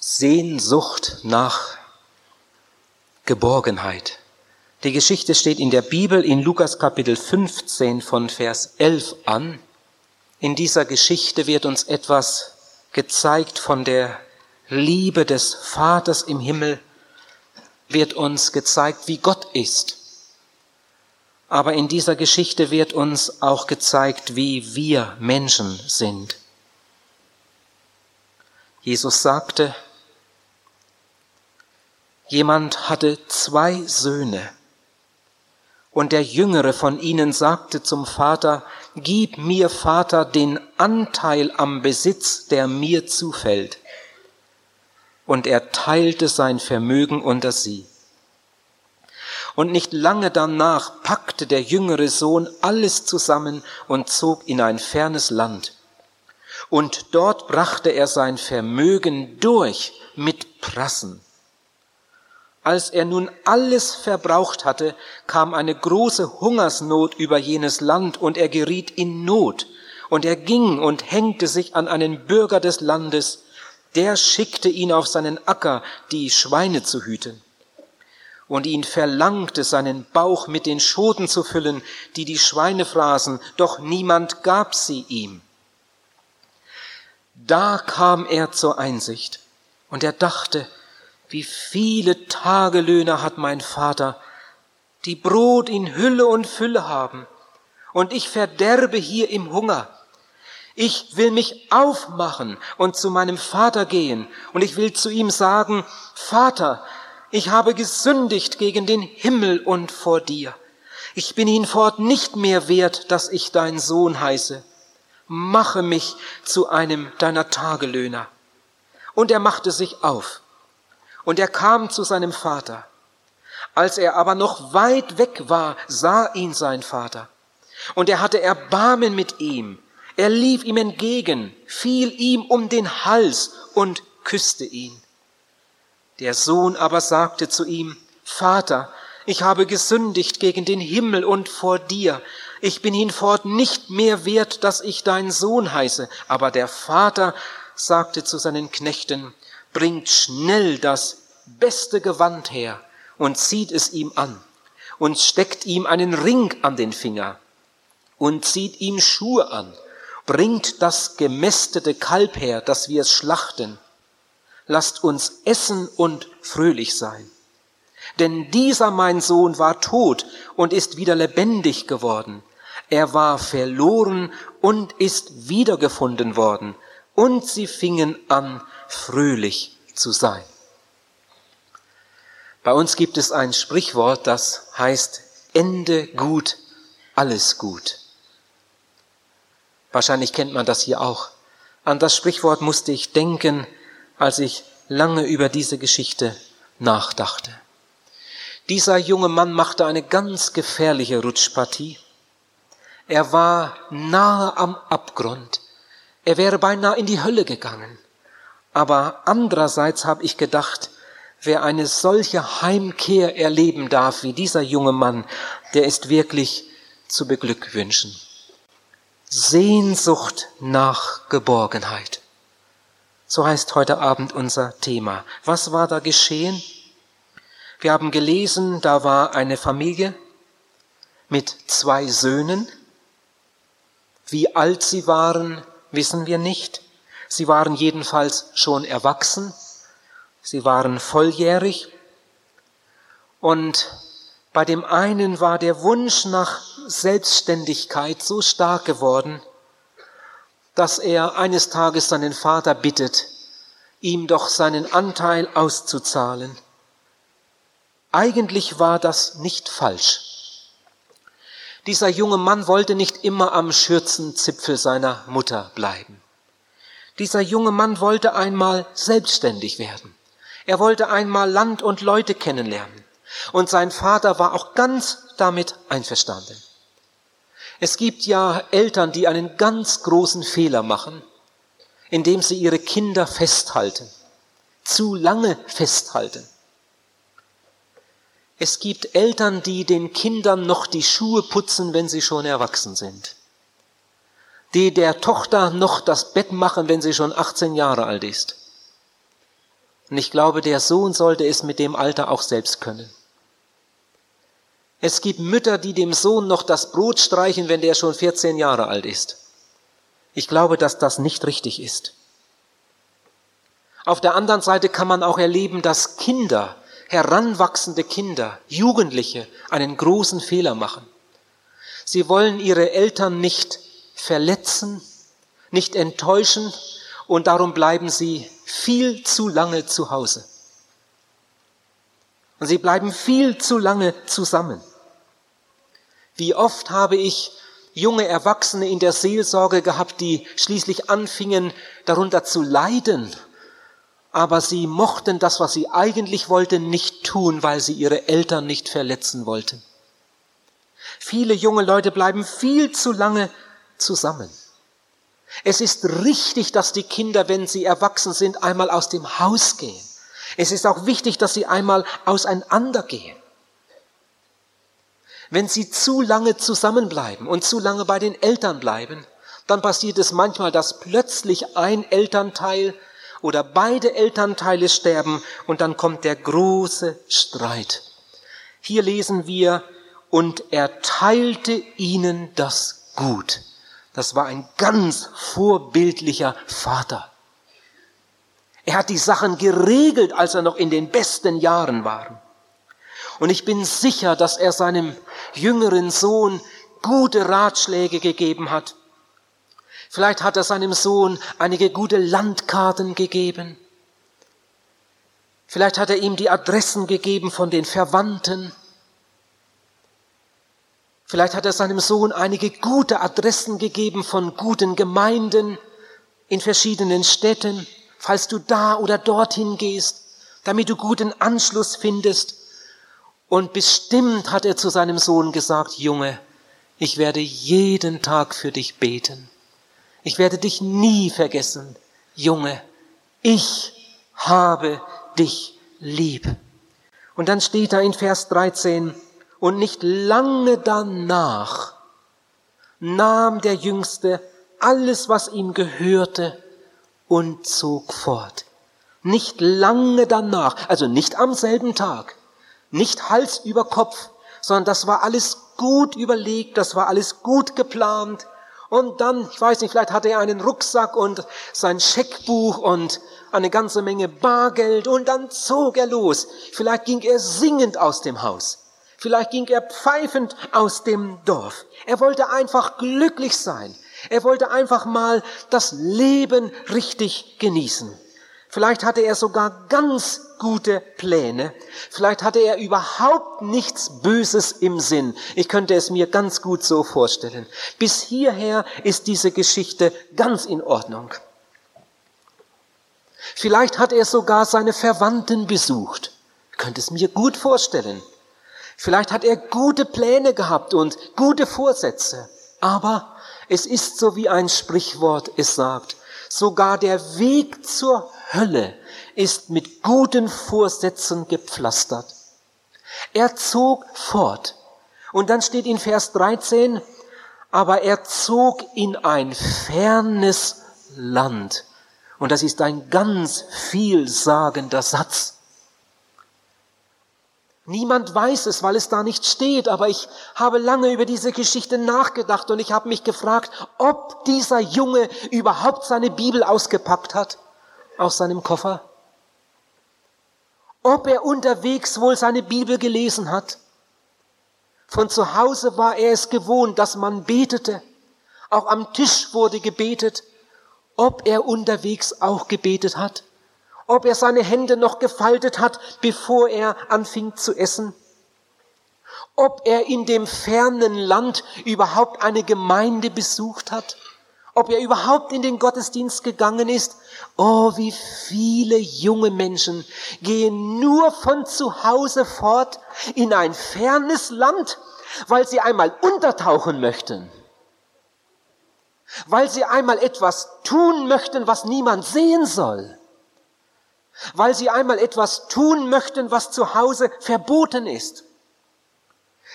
Sehnsucht nach Geborgenheit. Die Geschichte steht in der Bibel in Lukas Kapitel 15 von Vers 11 an. In dieser Geschichte wird uns etwas gezeigt von der Liebe des Vaters im Himmel, wird uns gezeigt, wie Gott ist. Aber in dieser Geschichte wird uns auch gezeigt, wie wir Menschen sind. Jesus sagte, jemand hatte zwei Söhne und der jüngere von ihnen sagte zum Vater, Gib mir, Vater, den Anteil am Besitz, der mir zufällt. Und er teilte sein Vermögen unter sie. Und nicht lange danach packte der jüngere Sohn alles zusammen und zog in ein fernes Land. Und dort brachte er sein Vermögen durch mit Prassen. Als er nun alles verbraucht hatte, kam eine große Hungersnot über jenes Land und er geriet in Not. Und er ging und hängte sich an einen Bürger des Landes, der schickte ihn auf seinen Acker, die Schweine zu hüten. Und ihn verlangte, seinen Bauch mit den Schoten zu füllen, die die Schweine fraßen, doch niemand gab sie ihm. Da kam er zur Einsicht und er dachte, wie viele Tagelöhner hat mein Vater, die Brot in Hülle und Fülle haben, und ich verderbe hier im Hunger. Ich will mich aufmachen und zu meinem Vater gehen, und ich will zu ihm sagen, Vater, ich habe gesündigt gegen den Himmel und vor dir. Ich bin ihn fort nicht mehr wert, dass ich dein Sohn heiße. Mache mich zu einem deiner Tagelöhner. Und er machte sich auf und er kam zu seinem Vater. Als er aber noch weit weg war, sah ihn sein Vater. Und er hatte Erbarmen mit ihm. Er lief ihm entgegen, fiel ihm um den Hals und küsste ihn. Der Sohn aber sagte zu ihm, Vater, ich habe gesündigt gegen den Himmel und vor dir. Ich bin hinfort nicht mehr wert, dass ich dein Sohn heiße. Aber der Vater sagte zu seinen Knechten, bringt schnell das beste Gewand her und zieht es ihm an und steckt ihm einen Ring an den Finger und zieht ihm Schuhe an, bringt das gemästete Kalb her, dass wir es schlachten. Lasst uns essen und fröhlich sein. Denn dieser mein Sohn war tot und ist wieder lebendig geworden. Er war verloren und ist wiedergefunden worden. Und sie fingen an, fröhlich zu sein. Bei uns gibt es ein Sprichwort, das heißt Ende gut, alles gut. Wahrscheinlich kennt man das hier auch. An das Sprichwort musste ich denken, als ich lange über diese Geschichte nachdachte. Dieser junge Mann machte eine ganz gefährliche Rutschpartie. Er war nahe am Abgrund. Er wäre beinahe in die Hölle gegangen. Aber andererseits habe ich gedacht, wer eine solche Heimkehr erleben darf wie dieser junge Mann, der ist wirklich zu beglückwünschen. Sehnsucht nach Geborgenheit. So heißt heute Abend unser Thema. Was war da geschehen? Wir haben gelesen, da war eine Familie mit zwei Söhnen. Wie alt sie waren, wissen wir nicht. Sie waren jedenfalls schon erwachsen. Sie waren volljährig. Und bei dem einen war der Wunsch nach Selbstständigkeit so stark geworden, dass er eines Tages seinen Vater bittet, ihm doch seinen Anteil auszuzahlen. Eigentlich war das nicht falsch. Dieser junge Mann wollte nicht immer am Schürzenzipfel seiner Mutter bleiben. Dieser junge Mann wollte einmal selbstständig werden. Er wollte einmal Land und Leute kennenlernen. Und sein Vater war auch ganz damit einverstanden. Es gibt ja Eltern, die einen ganz großen Fehler machen, indem sie ihre Kinder festhalten, zu lange festhalten. Es gibt Eltern, die den Kindern noch die Schuhe putzen, wenn sie schon erwachsen sind die der Tochter noch das Bett machen, wenn sie schon 18 Jahre alt ist. Und ich glaube, der Sohn sollte es mit dem Alter auch selbst können. Es gibt Mütter, die dem Sohn noch das Brot streichen, wenn der schon 14 Jahre alt ist. Ich glaube, dass das nicht richtig ist. Auf der anderen Seite kann man auch erleben, dass Kinder, heranwachsende Kinder, Jugendliche einen großen Fehler machen. Sie wollen ihre Eltern nicht verletzen, nicht enttäuschen und darum bleiben sie viel zu lange zu Hause. Und sie bleiben viel zu lange zusammen. Wie oft habe ich junge Erwachsene in der Seelsorge gehabt, die schließlich anfingen darunter zu leiden, aber sie mochten das, was sie eigentlich wollten, nicht tun, weil sie ihre Eltern nicht verletzen wollten. Viele junge Leute bleiben viel zu lange zusammen. Es ist richtig, dass die Kinder, wenn sie erwachsen sind, einmal aus dem Haus gehen. Es ist auch wichtig, dass sie einmal auseinandergehen. Wenn sie zu lange zusammenbleiben und zu lange bei den Eltern bleiben, dann passiert es manchmal, dass plötzlich ein Elternteil oder beide Elternteile sterben und dann kommt der große Streit. Hier lesen wir, und er teilte ihnen das Gut. Das war ein ganz vorbildlicher Vater. Er hat die Sachen geregelt, als er noch in den besten Jahren war. Und ich bin sicher, dass er seinem jüngeren Sohn gute Ratschläge gegeben hat. Vielleicht hat er seinem Sohn einige gute Landkarten gegeben. Vielleicht hat er ihm die Adressen gegeben von den Verwandten. Vielleicht hat er seinem Sohn einige gute Adressen gegeben von guten Gemeinden in verschiedenen Städten, falls du da oder dorthin gehst, damit du guten Anschluss findest. Und bestimmt hat er zu seinem Sohn gesagt, Junge, ich werde jeden Tag für dich beten. Ich werde dich nie vergessen. Junge, ich habe dich lieb. Und dann steht da in Vers 13, und nicht lange danach nahm der Jüngste alles, was ihm gehörte, und zog fort. Nicht lange danach, also nicht am selben Tag, nicht Hals über Kopf, sondern das war alles gut überlegt, das war alles gut geplant. Und dann, ich weiß nicht, vielleicht hatte er einen Rucksack und sein Scheckbuch und eine ganze Menge Bargeld und dann zog er los. Vielleicht ging er singend aus dem Haus. Vielleicht ging er pfeifend aus dem Dorf. Er wollte einfach glücklich sein. Er wollte einfach mal das Leben richtig genießen. Vielleicht hatte er sogar ganz gute Pläne. Vielleicht hatte er überhaupt nichts Böses im Sinn. Ich könnte es mir ganz gut so vorstellen. Bis hierher ist diese Geschichte ganz in Ordnung. Vielleicht hat er sogar seine Verwandten besucht. Ich könnte es mir gut vorstellen. Vielleicht hat er gute Pläne gehabt und gute Vorsätze. Aber es ist so wie ein Sprichwort es sagt. Sogar der Weg zur Hölle ist mit guten Vorsätzen gepflastert. Er zog fort. Und dann steht in Vers 13, aber er zog in ein fernes Land. Und das ist ein ganz vielsagender Satz. Niemand weiß es, weil es da nicht steht, aber ich habe lange über diese Geschichte nachgedacht und ich habe mich gefragt, ob dieser Junge überhaupt seine Bibel ausgepackt hat aus seinem Koffer. Ob er unterwegs wohl seine Bibel gelesen hat. Von zu Hause war er es gewohnt, dass man betete. Auch am Tisch wurde gebetet. Ob er unterwegs auch gebetet hat ob er seine Hände noch gefaltet hat, bevor er anfing zu essen, ob er in dem fernen Land überhaupt eine Gemeinde besucht hat, ob er überhaupt in den Gottesdienst gegangen ist. Oh, wie viele junge Menschen gehen nur von zu Hause fort in ein fernes Land, weil sie einmal untertauchen möchten, weil sie einmal etwas tun möchten, was niemand sehen soll weil sie einmal etwas tun möchten, was zu Hause verboten ist.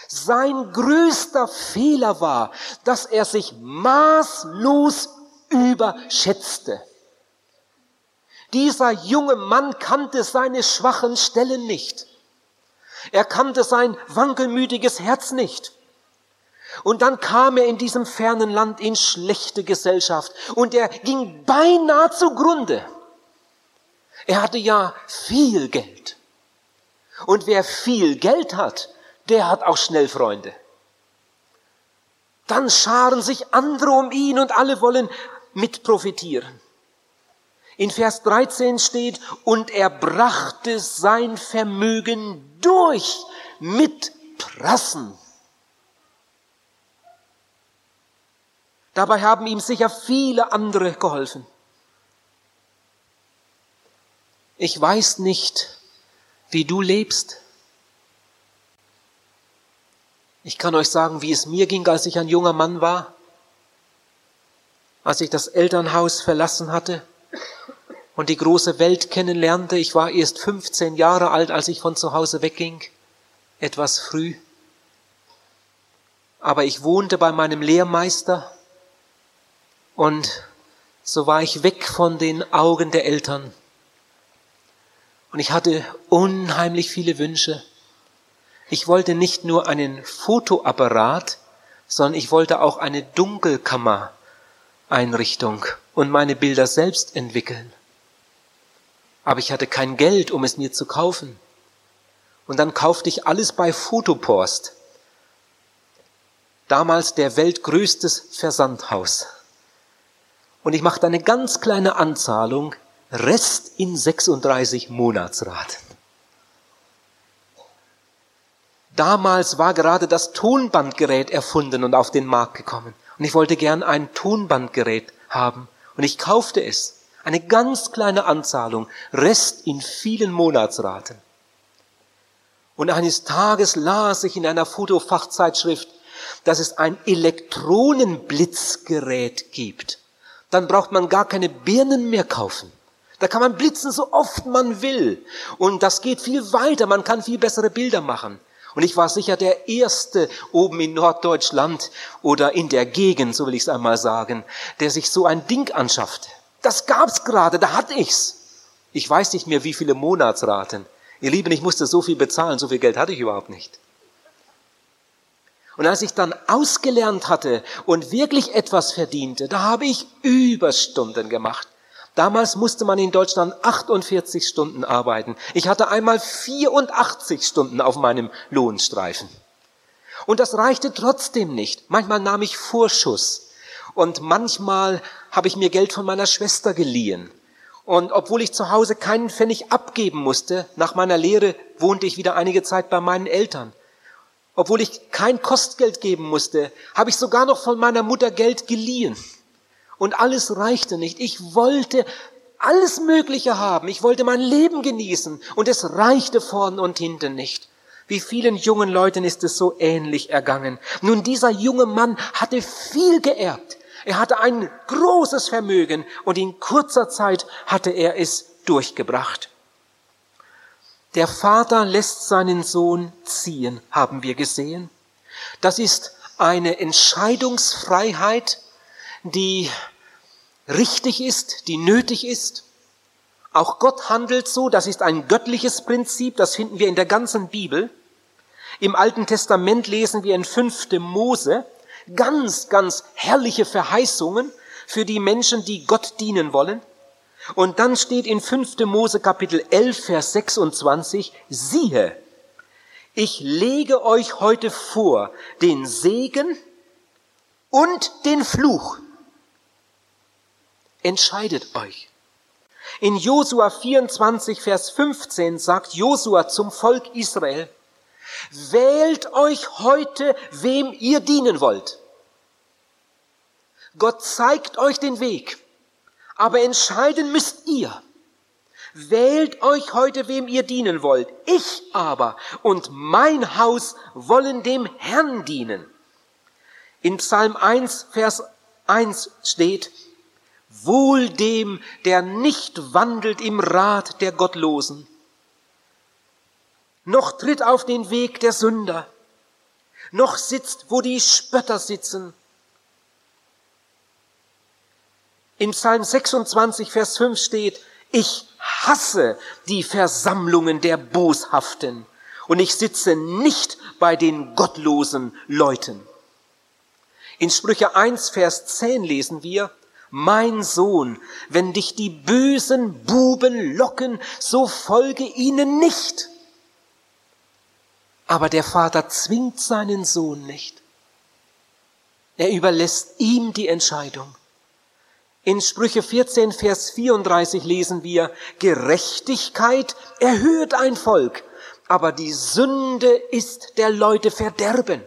Sein größter Fehler war, dass er sich maßlos überschätzte. Dieser junge Mann kannte seine schwachen Stellen nicht. Er kannte sein wankelmütiges Herz nicht. Und dann kam er in diesem fernen Land in schlechte Gesellschaft und er ging beinahe zugrunde. Er hatte ja viel Geld. Und wer viel Geld hat, der hat auch schnell Freunde. Dann scharen sich andere um ihn und alle wollen mit profitieren. In Vers 13 steht, und er brachte sein Vermögen durch mit Prassen. Dabei haben ihm sicher viele andere geholfen. Ich weiß nicht, wie du lebst. Ich kann euch sagen, wie es mir ging, als ich ein junger Mann war, als ich das Elternhaus verlassen hatte und die große Welt kennenlernte. Ich war erst 15 Jahre alt, als ich von zu Hause wegging, etwas früh. Aber ich wohnte bei meinem Lehrmeister und so war ich weg von den Augen der Eltern. Und ich hatte unheimlich viele Wünsche. Ich wollte nicht nur einen Fotoapparat, sondern ich wollte auch eine Dunkelkammer-Einrichtung und meine Bilder selbst entwickeln. Aber ich hatte kein Geld, um es mir zu kaufen. Und dann kaufte ich alles bei Fotopost. Damals der weltgrößtes Versandhaus. Und ich machte eine ganz kleine Anzahlung Rest in 36 Monatsraten. Damals war gerade das Tonbandgerät erfunden und auf den Markt gekommen. Und ich wollte gern ein Tonbandgerät haben. Und ich kaufte es. Eine ganz kleine Anzahlung. Rest in vielen Monatsraten. Und eines Tages las ich in einer Fotofachzeitschrift, dass es ein Elektronenblitzgerät gibt. Dann braucht man gar keine Birnen mehr kaufen. Da kann man blitzen, so oft man will. Und das geht viel weiter. Man kann viel bessere Bilder machen. Und ich war sicher der Erste oben in Norddeutschland oder in der Gegend, so will ich es einmal sagen, der sich so ein Ding anschaffte. Das gab's gerade, da hatte ich's. Ich weiß nicht mehr, wie viele Monatsraten. Ihr Lieben, ich musste so viel bezahlen, so viel Geld hatte ich überhaupt nicht. Und als ich dann ausgelernt hatte und wirklich etwas verdiente, da habe ich Überstunden gemacht. Damals musste man in Deutschland 48 Stunden arbeiten. Ich hatte einmal 84 Stunden auf meinem Lohnstreifen. Und das reichte trotzdem nicht. Manchmal nahm ich Vorschuss. Und manchmal habe ich mir Geld von meiner Schwester geliehen. Und obwohl ich zu Hause keinen Pfennig abgeben musste, nach meiner Lehre wohnte ich wieder einige Zeit bei meinen Eltern. Obwohl ich kein Kostgeld geben musste, habe ich sogar noch von meiner Mutter Geld geliehen. Und alles reichte nicht. Ich wollte alles Mögliche haben. Ich wollte mein Leben genießen. Und es reichte vorn und hinten nicht. Wie vielen jungen Leuten ist es so ähnlich ergangen. Nun, dieser junge Mann hatte viel geerbt. Er hatte ein großes Vermögen und in kurzer Zeit hatte er es durchgebracht. Der Vater lässt seinen Sohn ziehen, haben wir gesehen. Das ist eine Entscheidungsfreiheit, die richtig ist, die nötig ist. Auch Gott handelt so, das ist ein göttliches Prinzip, das finden wir in der ganzen Bibel. Im Alten Testament lesen wir in 5. Mose ganz, ganz herrliche Verheißungen für die Menschen, die Gott dienen wollen. Und dann steht in 5. Mose Kapitel 11, Vers 26, siehe, ich lege euch heute vor den Segen und den Fluch. Entscheidet euch. In Josua 24, Vers 15 sagt Josua zum Volk Israel, wählt euch heute, wem ihr dienen wollt. Gott zeigt euch den Weg, aber entscheiden müsst ihr. Wählt euch heute, wem ihr dienen wollt. Ich aber und mein Haus wollen dem Herrn dienen. In Psalm 1, Vers 1 steht, Wohl dem, der nicht wandelt im Rat der Gottlosen, noch tritt auf den Weg der Sünder, noch sitzt, wo die Spötter sitzen. In Psalm 26, Vers 5 steht, Ich hasse die Versammlungen der Boshaften und ich sitze nicht bei den gottlosen Leuten. In Sprüche 1, Vers 10 lesen wir, mein Sohn, wenn dich die bösen Buben locken, so folge ihnen nicht. Aber der Vater zwingt seinen Sohn nicht. Er überlässt ihm die Entscheidung. In Sprüche 14, Vers 34 lesen wir, Gerechtigkeit erhöht ein Volk, aber die Sünde ist der Leute Verderben.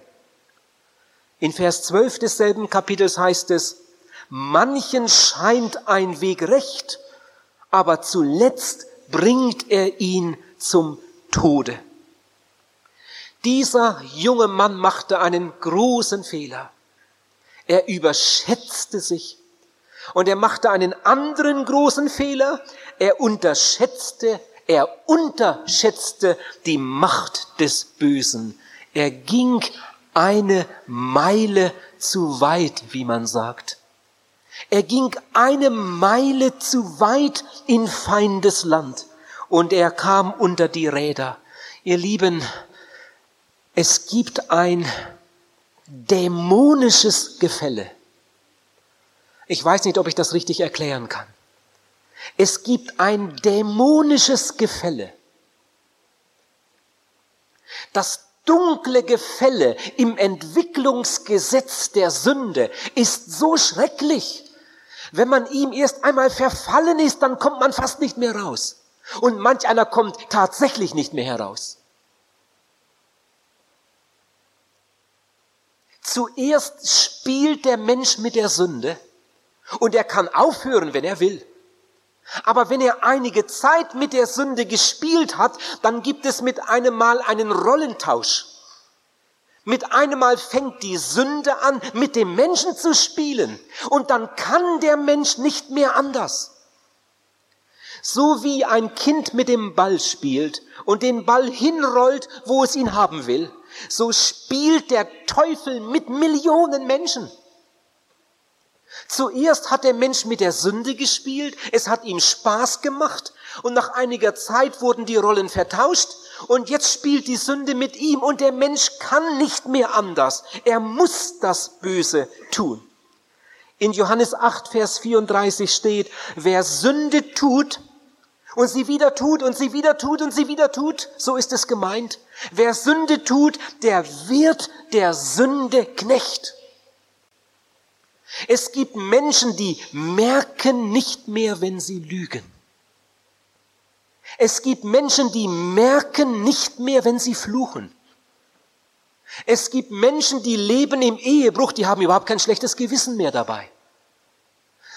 In Vers 12 desselben Kapitels heißt es, Manchen scheint ein Weg recht, aber zuletzt bringt er ihn zum Tode. Dieser junge Mann machte einen großen Fehler. Er überschätzte sich und er machte einen anderen großen Fehler. Er unterschätzte, er unterschätzte die Macht des Bösen. Er ging eine Meile zu weit, wie man sagt. Er ging eine Meile zu weit in feindes Land und er kam unter die Räder. Ihr Lieben, es gibt ein dämonisches Gefälle. Ich weiß nicht, ob ich das richtig erklären kann. Es gibt ein dämonisches Gefälle. Das dunkle Gefälle im Entwicklungsgesetz der Sünde ist so schrecklich, wenn man ihm erst einmal verfallen ist, dann kommt man fast nicht mehr raus. Und manch einer kommt tatsächlich nicht mehr heraus. Zuerst spielt der Mensch mit der Sünde und er kann aufhören, wenn er will. Aber wenn er einige Zeit mit der Sünde gespielt hat, dann gibt es mit einem Mal einen Rollentausch. Mit einem Mal fängt die Sünde an, mit dem Menschen zu spielen. Und dann kann der Mensch nicht mehr anders. So wie ein Kind mit dem Ball spielt und den Ball hinrollt, wo es ihn haben will, so spielt der Teufel mit Millionen Menschen. Zuerst hat der Mensch mit der Sünde gespielt, es hat ihm Spaß gemacht und nach einiger Zeit wurden die Rollen vertauscht und jetzt spielt die Sünde mit ihm und der Mensch kann nicht mehr anders. Er muss das Böse tun. In Johannes 8, Vers 34 steht, wer Sünde tut und sie wieder tut und sie wieder tut und sie wieder tut, so ist es gemeint. Wer Sünde tut, der wird der Sünde Knecht. Es gibt Menschen, die merken nicht mehr, wenn sie lügen. Es gibt Menschen, die merken nicht mehr, wenn sie fluchen. Es gibt Menschen, die leben im Ehebruch, die haben überhaupt kein schlechtes Gewissen mehr dabei.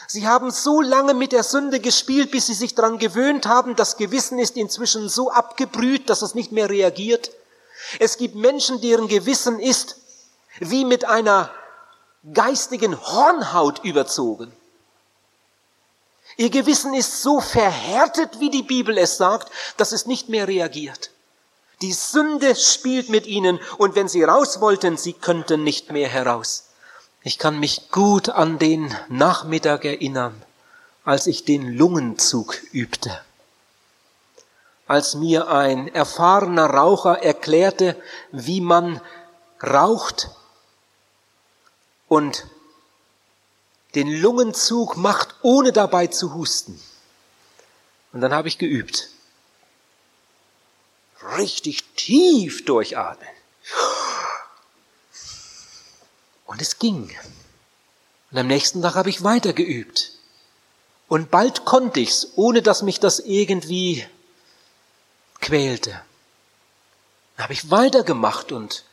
Sie haben so lange mit der Sünde gespielt, bis sie sich daran gewöhnt haben. Das Gewissen ist inzwischen so abgebrüht, dass es nicht mehr reagiert. Es gibt Menschen, deren Gewissen ist wie mit einer geistigen Hornhaut überzogen. Ihr Gewissen ist so verhärtet, wie die Bibel es sagt, dass es nicht mehr reagiert. Die Sünde spielt mit ihnen und wenn sie raus wollten, sie könnten nicht mehr heraus. Ich kann mich gut an den Nachmittag erinnern, als ich den Lungenzug übte. Als mir ein erfahrener Raucher erklärte, wie man raucht und den Lungenzug macht, ohne dabei zu husten. Und dann habe ich geübt. Richtig tief durchatmen. Und es ging. Und am nächsten Tag habe ich weiter geübt. Und bald konnte ich's, ohne dass mich das irgendwie quälte. Dann habe ich weitergemacht und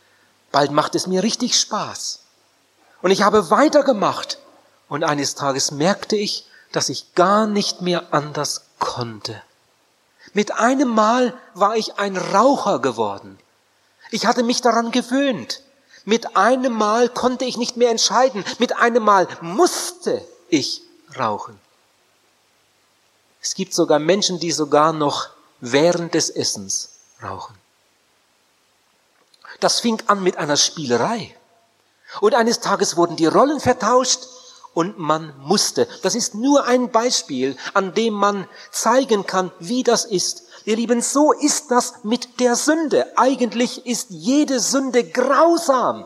bald macht es mir richtig Spaß. Und ich habe weitergemacht und eines Tages merkte ich, dass ich gar nicht mehr anders konnte. Mit einem Mal war ich ein Raucher geworden. Ich hatte mich daran gewöhnt. Mit einem Mal konnte ich nicht mehr entscheiden. Mit einem Mal musste ich rauchen. Es gibt sogar Menschen, die sogar noch während des Essens rauchen. Das fing an mit einer Spielerei. Und eines Tages wurden die Rollen vertauscht und man musste. Das ist nur ein Beispiel, an dem man zeigen kann, wie das ist. Ihr Lieben, so ist das mit der Sünde. Eigentlich ist jede Sünde grausam.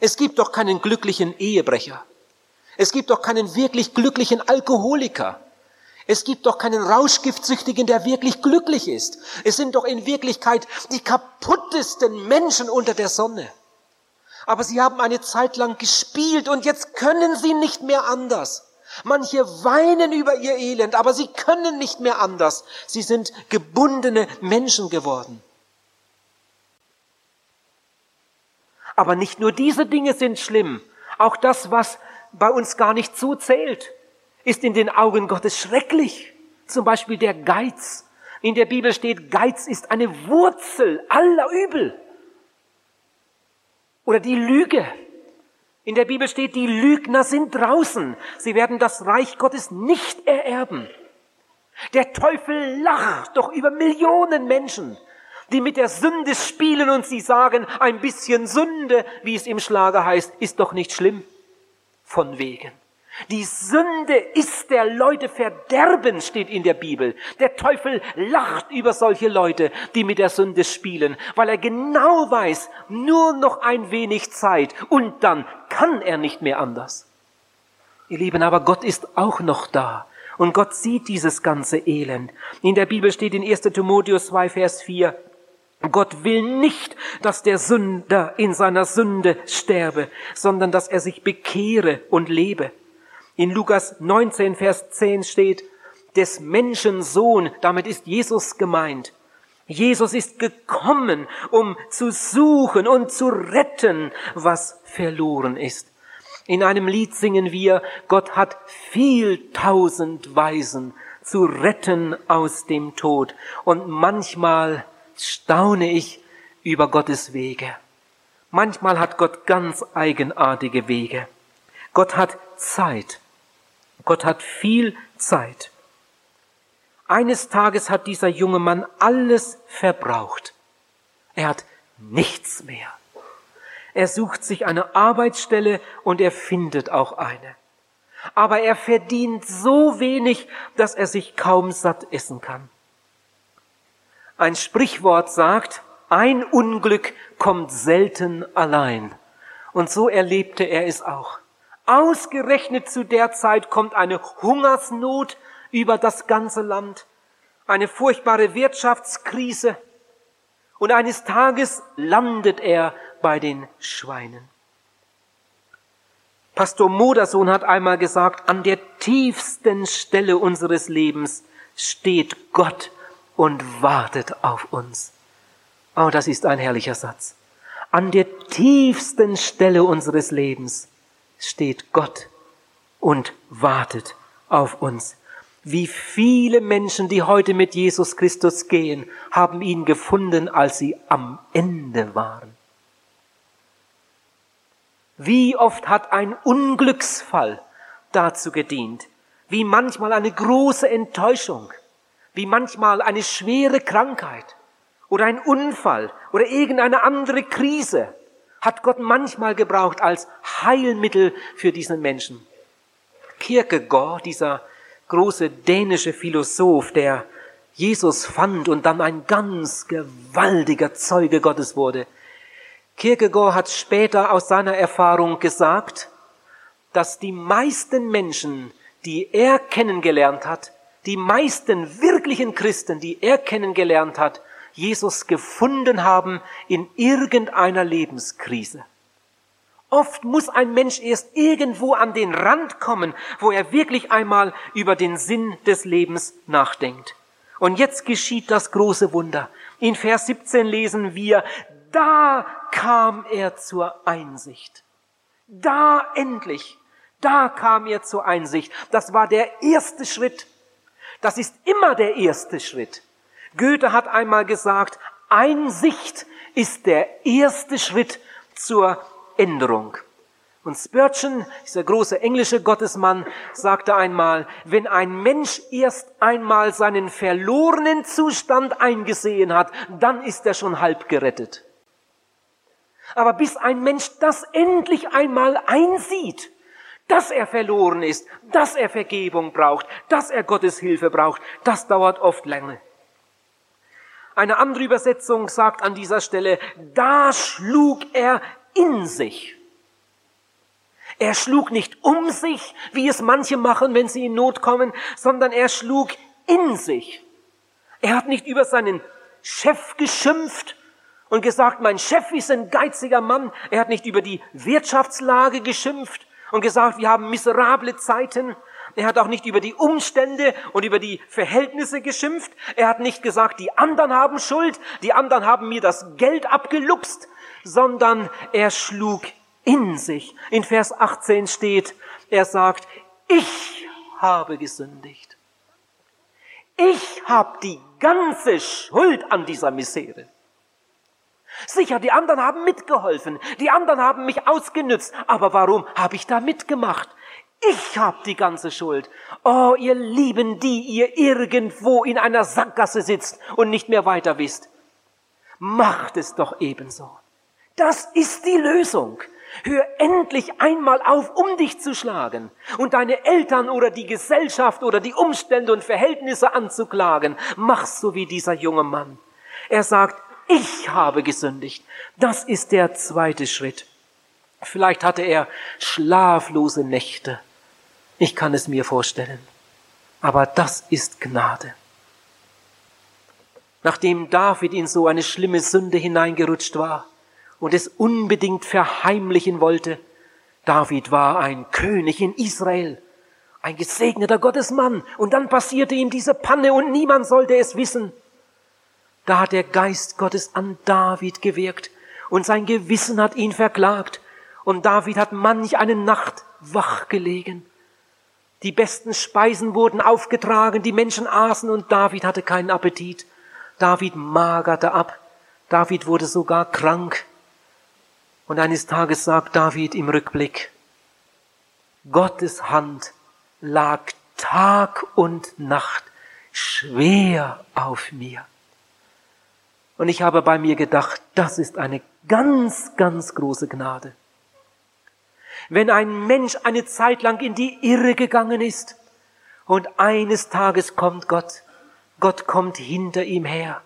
Es gibt doch keinen glücklichen Ehebrecher. Es gibt doch keinen wirklich glücklichen Alkoholiker. Es gibt doch keinen Rauschgiftsüchtigen, der wirklich glücklich ist. Es sind doch in Wirklichkeit die kaputtesten Menschen unter der Sonne. Aber sie haben eine Zeit lang gespielt und jetzt können sie nicht mehr anders. Manche weinen über ihr Elend, aber sie können nicht mehr anders. Sie sind gebundene Menschen geworden. Aber nicht nur diese Dinge sind schlimm. Auch das, was bei uns gar nicht zuzählt, ist in den Augen Gottes schrecklich. Zum Beispiel der Geiz. In der Bibel steht, Geiz ist eine Wurzel aller Übel. Oder die Lüge. In der Bibel steht, die Lügner sind draußen. Sie werden das Reich Gottes nicht ererben. Der Teufel lacht doch über Millionen Menschen, die mit der Sünde spielen und sie sagen, ein bisschen Sünde, wie es im Schlager heißt, ist doch nicht schlimm. Von wegen. Die Sünde ist der Leute Verderben, steht in der Bibel. Der Teufel lacht über solche Leute, die mit der Sünde spielen, weil er genau weiß, nur noch ein wenig Zeit und dann kann er nicht mehr anders. Ihr Lieben, aber Gott ist auch noch da. Und Gott sieht dieses ganze Elend. In der Bibel steht in 1 Timotheus 2, Vers 4, Gott will nicht, dass der Sünder in seiner Sünde sterbe, sondern dass er sich bekehre und lebe. In Lukas 19, Vers 10 steht, des Menschen Sohn, damit ist Jesus gemeint. Jesus ist gekommen, um zu suchen und zu retten, was verloren ist. In einem Lied singen wir, Gott hat viel tausend Weisen zu retten aus dem Tod. Und manchmal staune ich über Gottes Wege. Manchmal hat Gott ganz eigenartige Wege. Gott hat Zeit. Gott hat viel Zeit. Eines Tages hat dieser junge Mann alles verbraucht. Er hat nichts mehr. Er sucht sich eine Arbeitsstelle und er findet auch eine. Aber er verdient so wenig, dass er sich kaum satt essen kann. Ein Sprichwort sagt, ein Unglück kommt selten allein. Und so erlebte er es auch. Ausgerechnet zu der Zeit kommt eine Hungersnot über das ganze Land, eine furchtbare Wirtschaftskrise und eines Tages landet er bei den Schweinen. Pastor Modersohn hat einmal gesagt, an der tiefsten Stelle unseres Lebens steht Gott und wartet auf uns. Oh, das ist ein herrlicher Satz. An der tiefsten Stelle unseres Lebens steht Gott und wartet auf uns. Wie viele Menschen, die heute mit Jesus Christus gehen, haben ihn gefunden, als sie am Ende waren. Wie oft hat ein Unglücksfall dazu gedient, wie manchmal eine große Enttäuschung, wie manchmal eine schwere Krankheit? Oder ein Unfall? Oder irgendeine andere Krise hat Gott manchmal gebraucht als Heilmittel für diesen Menschen. Kierkegaard, dieser große dänische Philosoph, der Jesus fand und dann ein ganz gewaltiger Zeuge Gottes wurde. Kierkegaard hat später aus seiner Erfahrung gesagt, dass die meisten Menschen, die er kennengelernt hat, die meisten wirklichen Christen, die er kennengelernt hat, Jesus gefunden haben in irgendeiner Lebenskrise. Oft muss ein Mensch erst irgendwo an den Rand kommen, wo er wirklich einmal über den Sinn des Lebens nachdenkt. Und jetzt geschieht das große Wunder. In Vers 17 lesen wir, da kam er zur Einsicht. Da endlich, da kam er zur Einsicht. Das war der erste Schritt. Das ist immer der erste Schritt. Goethe hat einmal gesagt, Einsicht ist der erste Schritt zur Änderung. Und Spurgeon, dieser große englische Gottesmann, sagte einmal, wenn ein Mensch erst einmal seinen verlorenen Zustand eingesehen hat, dann ist er schon halb gerettet. Aber bis ein Mensch das endlich einmal einsieht, dass er verloren ist, dass er Vergebung braucht, dass er Gottes Hilfe braucht, das dauert oft lange. Eine andere Übersetzung sagt an dieser Stelle, da schlug er in sich. Er schlug nicht um sich, wie es manche machen, wenn sie in Not kommen, sondern er schlug in sich. Er hat nicht über seinen Chef geschimpft und gesagt, mein Chef ist ein geiziger Mann. Er hat nicht über die Wirtschaftslage geschimpft und gesagt, wir haben miserable Zeiten. Er hat auch nicht über die Umstände und über die Verhältnisse geschimpft. Er hat nicht gesagt, die anderen haben Schuld, die anderen haben mir das Geld abgelupst, sondern er schlug in sich. In Vers 18 steht, er sagt, ich habe gesündigt. Ich habe die ganze Schuld an dieser Misere. Sicher, die anderen haben mitgeholfen, die anderen haben mich ausgenützt, aber warum habe ich da mitgemacht? Ich habe die ganze Schuld. Oh, ihr Lieben, die ihr irgendwo in einer Sackgasse sitzt und nicht mehr weiter wisst. Macht es doch ebenso. Das ist die Lösung. Hör endlich einmal auf, um dich zu schlagen und deine Eltern oder die Gesellschaft oder die Umstände und Verhältnisse anzuklagen. Mach's so wie dieser junge Mann. Er sagt, ich habe gesündigt. Das ist der zweite Schritt. Vielleicht hatte er schlaflose Nächte. Ich kann es mir vorstellen. Aber das ist Gnade. Nachdem David in so eine schlimme Sünde hineingerutscht war, und es unbedingt verheimlichen wollte. David war ein König in Israel, ein gesegneter Gottesmann, und dann passierte ihm diese Panne und niemand sollte es wissen. Da hat der Geist Gottes an David gewirkt und sein Gewissen hat ihn verklagt und David hat manch eine Nacht wach gelegen. Die besten Speisen wurden aufgetragen, die Menschen aßen und David hatte keinen Appetit. David magerte ab. David wurde sogar krank. Und eines Tages sagt David im Rückblick, Gottes Hand lag Tag und Nacht schwer auf mir. Und ich habe bei mir gedacht, das ist eine ganz, ganz große Gnade. Wenn ein Mensch eine Zeit lang in die Irre gegangen ist und eines Tages kommt Gott, Gott kommt hinter ihm her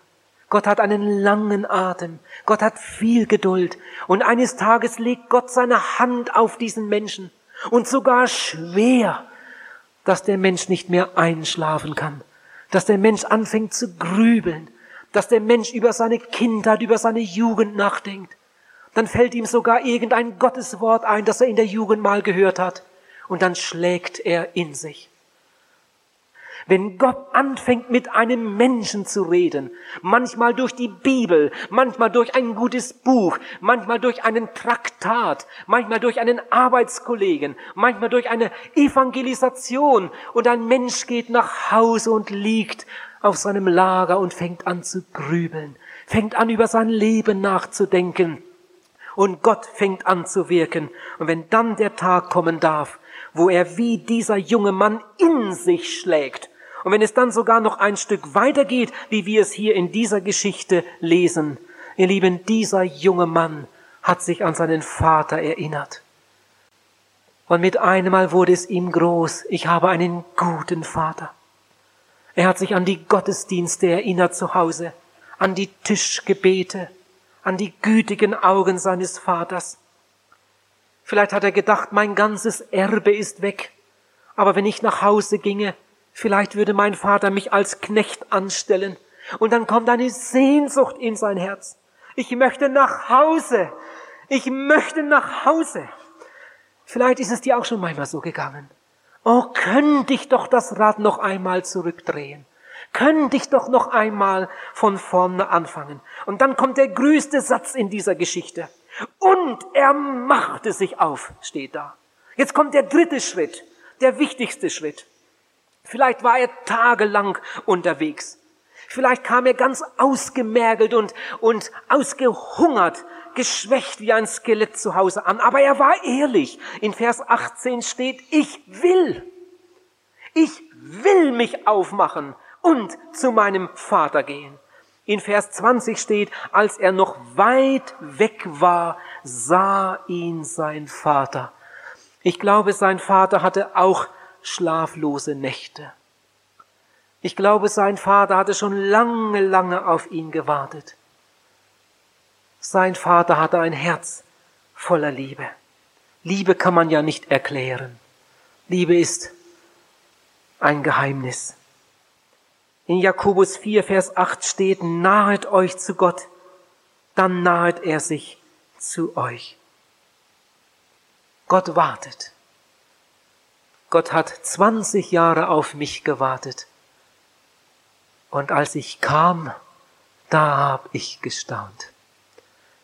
Gott hat einen langen Atem. Gott hat viel Geduld. Und eines Tages legt Gott seine Hand auf diesen Menschen. Und sogar schwer, dass der Mensch nicht mehr einschlafen kann. Dass der Mensch anfängt zu grübeln. Dass der Mensch über seine Kindheit, über seine Jugend nachdenkt. Dann fällt ihm sogar irgendein Gotteswort ein, das er in der Jugend mal gehört hat. Und dann schlägt er in sich. Wenn Gott anfängt mit einem Menschen zu reden, manchmal durch die Bibel, manchmal durch ein gutes Buch, manchmal durch einen Traktat, manchmal durch einen Arbeitskollegen, manchmal durch eine Evangelisation und ein Mensch geht nach Hause und liegt auf seinem Lager und fängt an zu grübeln, fängt an über sein Leben nachzudenken und Gott fängt an zu wirken. Und wenn dann der Tag kommen darf, wo er wie dieser junge Mann in sich schlägt und wenn es dann sogar noch ein Stück weitergeht, wie wir es hier in dieser Geschichte lesen, ihr Lieben, dieser junge Mann hat sich an seinen Vater erinnert. Und mit einmal wurde es ihm groß, ich habe einen guten Vater. Er hat sich an die Gottesdienste erinnert zu Hause, an die Tischgebete, an die gütigen Augen seines Vaters. Vielleicht hat er gedacht, mein ganzes Erbe ist weg, aber wenn ich nach Hause ginge, Vielleicht würde mein Vater mich als Knecht anstellen. Und dann kommt eine Sehnsucht in sein Herz. Ich möchte nach Hause. Ich möchte nach Hause. Vielleicht ist es dir auch schon manchmal so gegangen. Oh, könnte ich doch das Rad noch einmal zurückdrehen. Könnte ich doch noch einmal von vorne anfangen. Und dann kommt der größte Satz in dieser Geschichte. Und er machte sich auf, steht da. Jetzt kommt der dritte Schritt, der wichtigste Schritt. Vielleicht war er tagelang unterwegs. Vielleicht kam er ganz ausgemergelt und, und ausgehungert, geschwächt wie ein Skelett zu Hause an. Aber er war ehrlich. In Vers 18 steht, ich will. Ich will mich aufmachen und zu meinem Vater gehen. In Vers 20 steht, als er noch weit weg war, sah ihn sein Vater. Ich glaube, sein Vater hatte auch schlaflose Nächte. Ich glaube, sein Vater hatte schon lange, lange auf ihn gewartet. Sein Vater hatte ein Herz voller Liebe. Liebe kann man ja nicht erklären. Liebe ist ein Geheimnis. In Jakobus 4, Vers 8 steht, nahet euch zu Gott, dann nahet er sich zu euch. Gott wartet. Gott hat 20 Jahre auf mich gewartet. Und als ich kam, da hab ich gestaunt,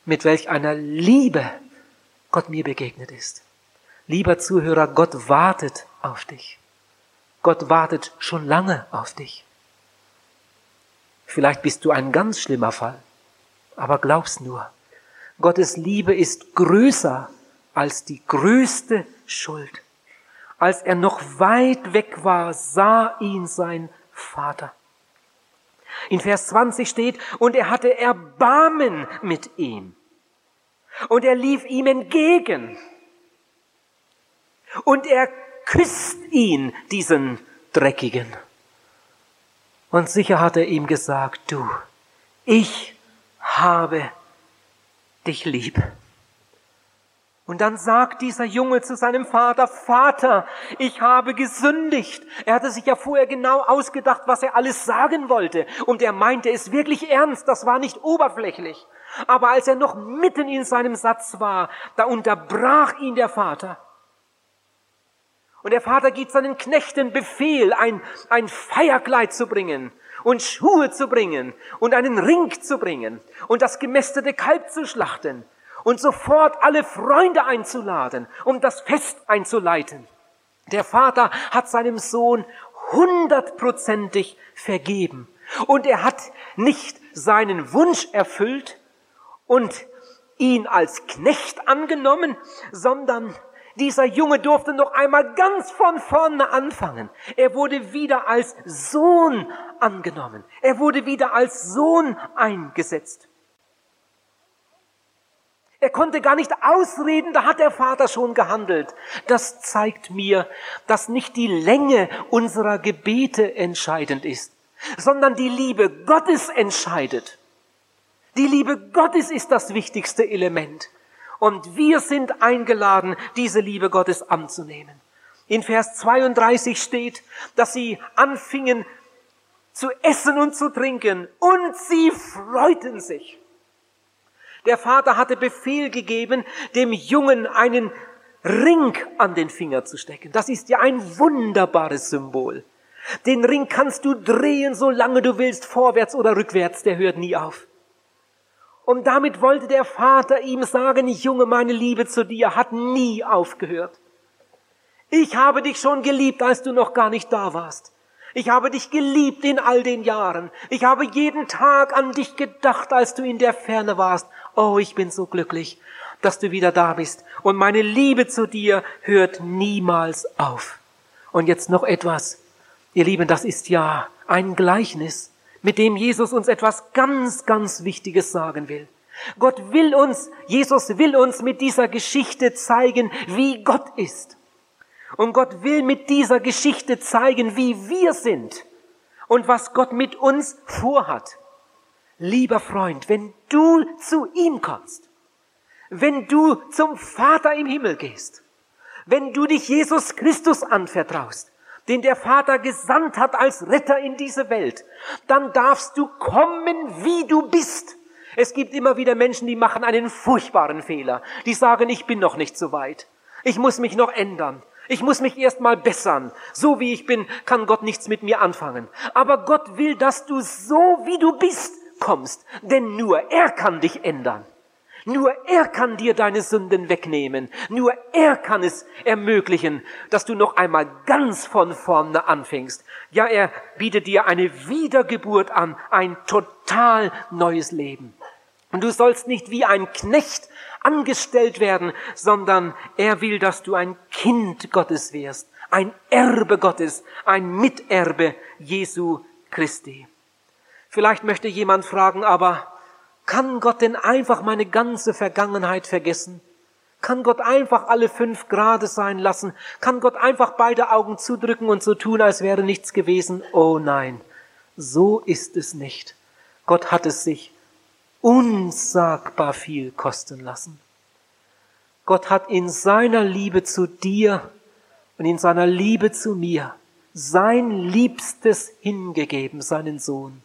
mit welch einer Liebe Gott mir begegnet ist. Lieber Zuhörer, Gott wartet auf dich. Gott wartet schon lange auf dich. Vielleicht bist du ein ganz schlimmer Fall, aber glaub's nur. Gottes Liebe ist größer als die größte Schuld. Als er noch weit weg war, sah ihn sein Vater. In Vers 20 steht, und er hatte Erbarmen mit ihm. Und er lief ihm entgegen. Und er küsst ihn, diesen Dreckigen. Und sicher hat er ihm gesagt, du, ich habe dich lieb. Und dann sagt dieser Junge zu seinem Vater, Vater, ich habe gesündigt. Er hatte sich ja vorher genau ausgedacht, was er alles sagen wollte. Und er meinte es wirklich ernst, das war nicht oberflächlich. Aber als er noch mitten in seinem Satz war, da unterbrach ihn der Vater. Und der Vater gibt seinen Knechten Befehl, ein, ein Feierkleid zu bringen und Schuhe zu bringen und einen Ring zu bringen und das gemästete Kalb zu schlachten und sofort alle Freunde einzuladen, um das Fest einzuleiten. Der Vater hat seinem Sohn hundertprozentig vergeben und er hat nicht seinen Wunsch erfüllt und ihn als Knecht angenommen, sondern dieser Junge durfte noch einmal ganz von vorne anfangen. Er wurde wieder als Sohn angenommen. Er wurde wieder als Sohn eingesetzt. Er konnte gar nicht ausreden, da hat der Vater schon gehandelt. Das zeigt mir, dass nicht die Länge unserer Gebete entscheidend ist, sondern die Liebe Gottes entscheidet. Die Liebe Gottes ist das wichtigste Element. Und wir sind eingeladen, diese Liebe Gottes anzunehmen. In Vers 32 steht, dass sie anfingen zu essen und zu trinken und sie freuten sich. Der Vater hatte Befehl gegeben, dem Jungen einen Ring an den Finger zu stecken. Das ist ja ein wunderbares Symbol. Den Ring kannst du drehen, solange du willst, vorwärts oder rückwärts, der hört nie auf. Und damit wollte der Vater ihm sagen, Junge, meine Liebe zu dir hat nie aufgehört. Ich habe dich schon geliebt, als du noch gar nicht da warst. Ich habe dich geliebt in all den Jahren. Ich habe jeden Tag an dich gedacht, als du in der Ferne warst. Oh, ich bin so glücklich, dass du wieder da bist. Und meine Liebe zu dir hört niemals auf. Und jetzt noch etwas. Ihr Lieben, das ist ja ein Gleichnis mit dem Jesus uns etwas ganz, ganz Wichtiges sagen will. Gott will uns, Jesus will uns mit dieser Geschichte zeigen, wie Gott ist. Und Gott will mit dieser Geschichte zeigen, wie wir sind und was Gott mit uns vorhat. Lieber Freund, wenn du zu ihm kommst, wenn du zum Vater im Himmel gehst, wenn du dich Jesus Christus anvertraust, den der Vater gesandt hat als Retter in diese Welt, dann darfst du kommen, wie du bist. Es gibt immer wieder Menschen, die machen einen furchtbaren Fehler. Die sagen, ich bin noch nicht so weit. Ich muss mich noch ändern. Ich muss mich erst mal bessern. So wie ich bin, kann Gott nichts mit mir anfangen. Aber Gott will, dass du so wie du bist kommst. Denn nur er kann dich ändern. Nur er kann dir deine Sünden wegnehmen. Nur er kann es ermöglichen, dass du noch einmal ganz von vorne anfängst. Ja, er bietet dir eine Wiedergeburt an, ein total neues Leben. Und du sollst nicht wie ein Knecht angestellt werden, sondern er will, dass du ein Kind Gottes wirst, ein Erbe Gottes, ein Miterbe Jesu Christi. Vielleicht möchte jemand fragen, aber kann Gott denn einfach meine ganze Vergangenheit vergessen? Kann Gott einfach alle fünf Grade sein lassen? Kann Gott einfach beide Augen zudrücken und so tun, als wäre nichts gewesen? Oh nein, so ist es nicht. Gott hat es sich unsagbar viel kosten lassen. Gott hat in seiner Liebe zu dir und in seiner Liebe zu mir sein Liebstes hingegeben, seinen Sohn.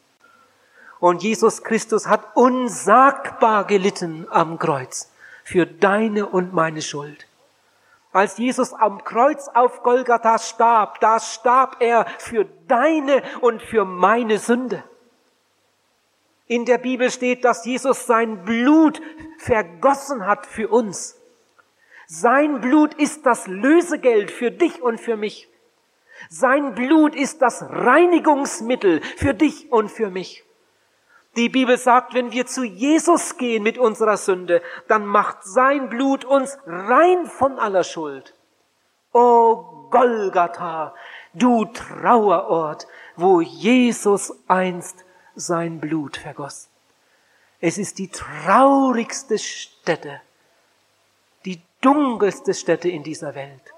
Und Jesus Christus hat unsagbar gelitten am Kreuz für deine und meine Schuld. Als Jesus am Kreuz auf Golgatha starb, da starb er für deine und für meine Sünde. In der Bibel steht, dass Jesus sein Blut vergossen hat für uns. Sein Blut ist das Lösegeld für dich und für mich. Sein Blut ist das Reinigungsmittel für dich und für mich. Die Bibel sagt, wenn wir zu Jesus gehen mit unserer Sünde, dann macht sein Blut uns rein von aller Schuld. O Golgatha, du Trauerort, wo Jesus einst sein Blut vergoss. Es ist die traurigste Stätte, die dunkelste Stätte in dieser Welt.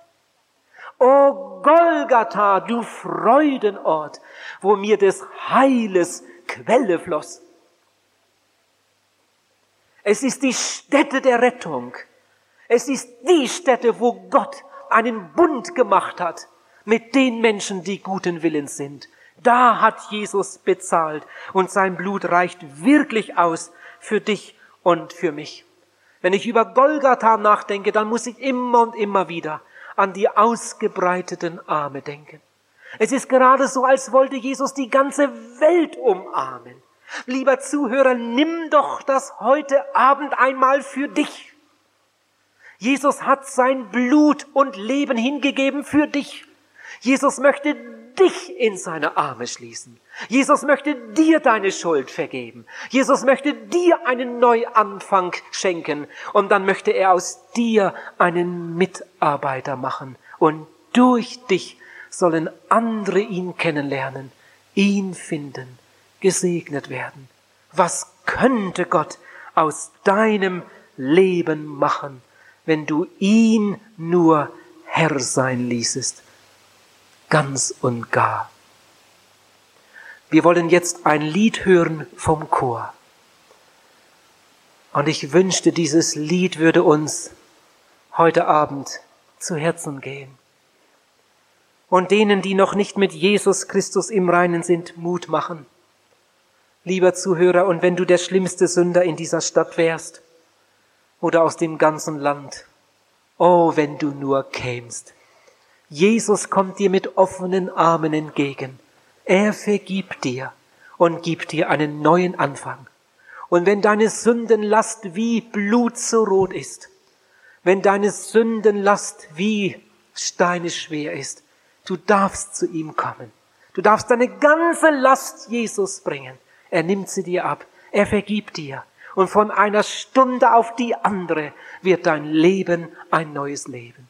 O Golgatha, du Freudenort, wo mir des Heiles Quelle floss. Es ist die Stätte der Rettung. Es ist die Stätte, wo Gott einen Bund gemacht hat mit den Menschen, die guten Willens sind. Da hat Jesus bezahlt und sein Blut reicht wirklich aus für dich und für mich. Wenn ich über Golgatha nachdenke, dann muss ich immer und immer wieder an die ausgebreiteten Arme denken. Es ist gerade so, als wollte Jesus die ganze Welt umarmen. Lieber Zuhörer, nimm doch das heute Abend einmal für dich. Jesus hat sein Blut und Leben hingegeben für dich. Jesus möchte dich in seine Arme schließen. Jesus möchte dir deine Schuld vergeben. Jesus möchte dir einen Neuanfang schenken. Und dann möchte er aus dir einen Mitarbeiter machen. Und durch dich sollen andere ihn kennenlernen, ihn finden gesegnet werden. Was könnte Gott aus deinem Leben machen, wenn du ihn nur Herr sein ließest? Ganz und gar. Wir wollen jetzt ein Lied hören vom Chor. Und ich wünschte, dieses Lied würde uns heute Abend zu Herzen gehen. Und denen, die noch nicht mit Jesus Christus im Reinen sind, Mut machen lieber Zuhörer, und wenn du der schlimmste Sünder in dieser Stadt wärst oder aus dem ganzen Land, oh, wenn du nur kämst. Jesus kommt dir mit offenen Armen entgegen. Er vergibt dir und gibt dir einen neuen Anfang. Und wenn deine Sündenlast wie Blut so rot ist, wenn deine Sündenlast wie Steine schwer ist, du darfst zu ihm kommen. Du darfst deine ganze Last Jesus bringen. Er nimmt sie dir ab. Er vergibt dir. Und von einer Stunde auf die andere wird dein Leben ein neues Leben.